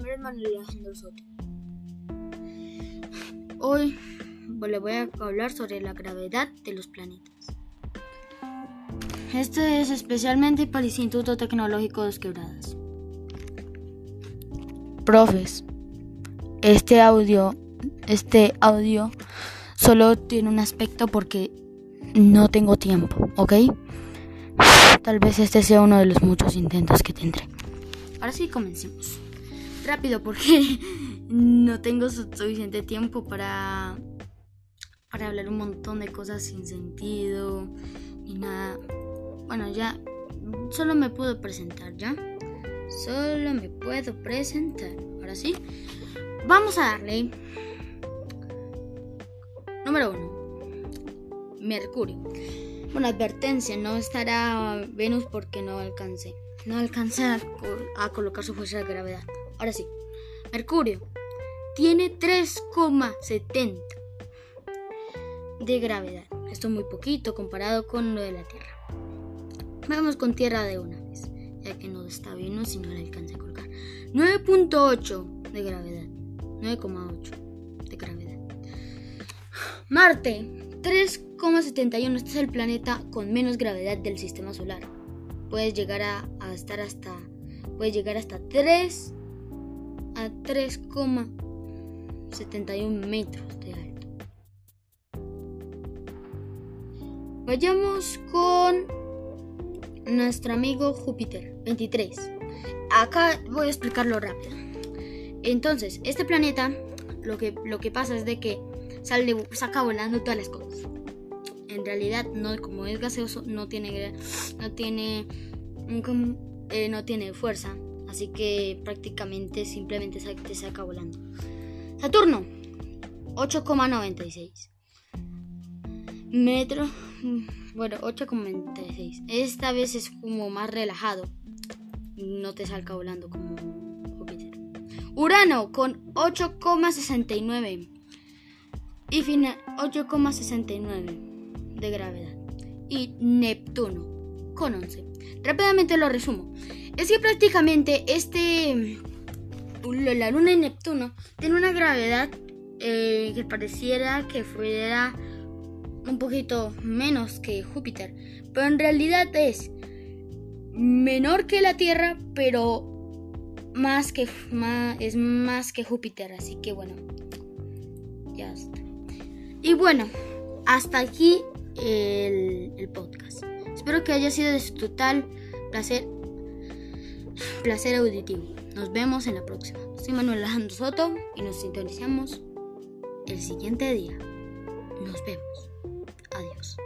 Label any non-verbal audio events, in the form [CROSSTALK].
Manuel Alejandro Soto. Hoy le voy a hablar sobre la gravedad de los planetas. Esto es especialmente para el Instituto Tecnológico de Quebradas. Profes, este audio, este audio solo tiene un aspecto porque no tengo tiempo, ¿ok? Tal vez este sea uno de los muchos intentos que tendré. Ahora sí, comencemos. Rápido, porque [LAUGHS] no tengo suficiente tiempo para, para hablar un montón de cosas sin sentido y nada. Bueno, ya solo me puedo presentar, ¿ya? Solo me puedo presentar. Ahora sí, vamos a darle. Número uno. Mercurio. Bueno, advertencia, no estará Venus porque no alcance. No alcanza a, colocar su fuerza de gravedad. Ahora sí, Mercurio tiene 3,70 de gravedad. Esto es muy poquito comparado con lo de la Tierra. Vamos con Tierra de una vez, ya que no está Venus y no le alcanza a colocar. 9.8 de gravedad. 9,8 de gravedad. Marte, 3,71. Este es el planeta con menos gravedad del sistema solar. Puedes llegar a, estar hasta. Puedes llegar hasta 3 a 3,71 metros de alto. Vayamos con nuestro amigo Júpiter, 23. Acá voy a explicarlo rápido. Entonces, este planeta, lo que, lo que pasa es de que sale, saca volando todas las cosas. En realidad, no, como es gaseoso, no tiene, no tiene, eh, no tiene fuerza. Así que prácticamente simplemente se saca volando. Saturno, 8,96 metro. Bueno, 8,96. Esta vez es como más relajado. No te salga volando como Júpiter. Urano con 8,69 y final 8,69 de gravedad. Y Neptuno con 11. Rápidamente lo resumo. Es que prácticamente este la luna de Neptuno tiene una gravedad eh, que pareciera que fuera un poquito menos que Júpiter, pero en realidad es menor que la Tierra, pero más que es más que Júpiter, así que bueno, ya está. Y bueno, hasta aquí el, podcast. Espero que haya sido de su total placer, placer auditivo. Nos vemos en la próxima. Soy Manuel Alejandro Soto y nos sintonizamos el siguiente día. Nos vemos. Adiós.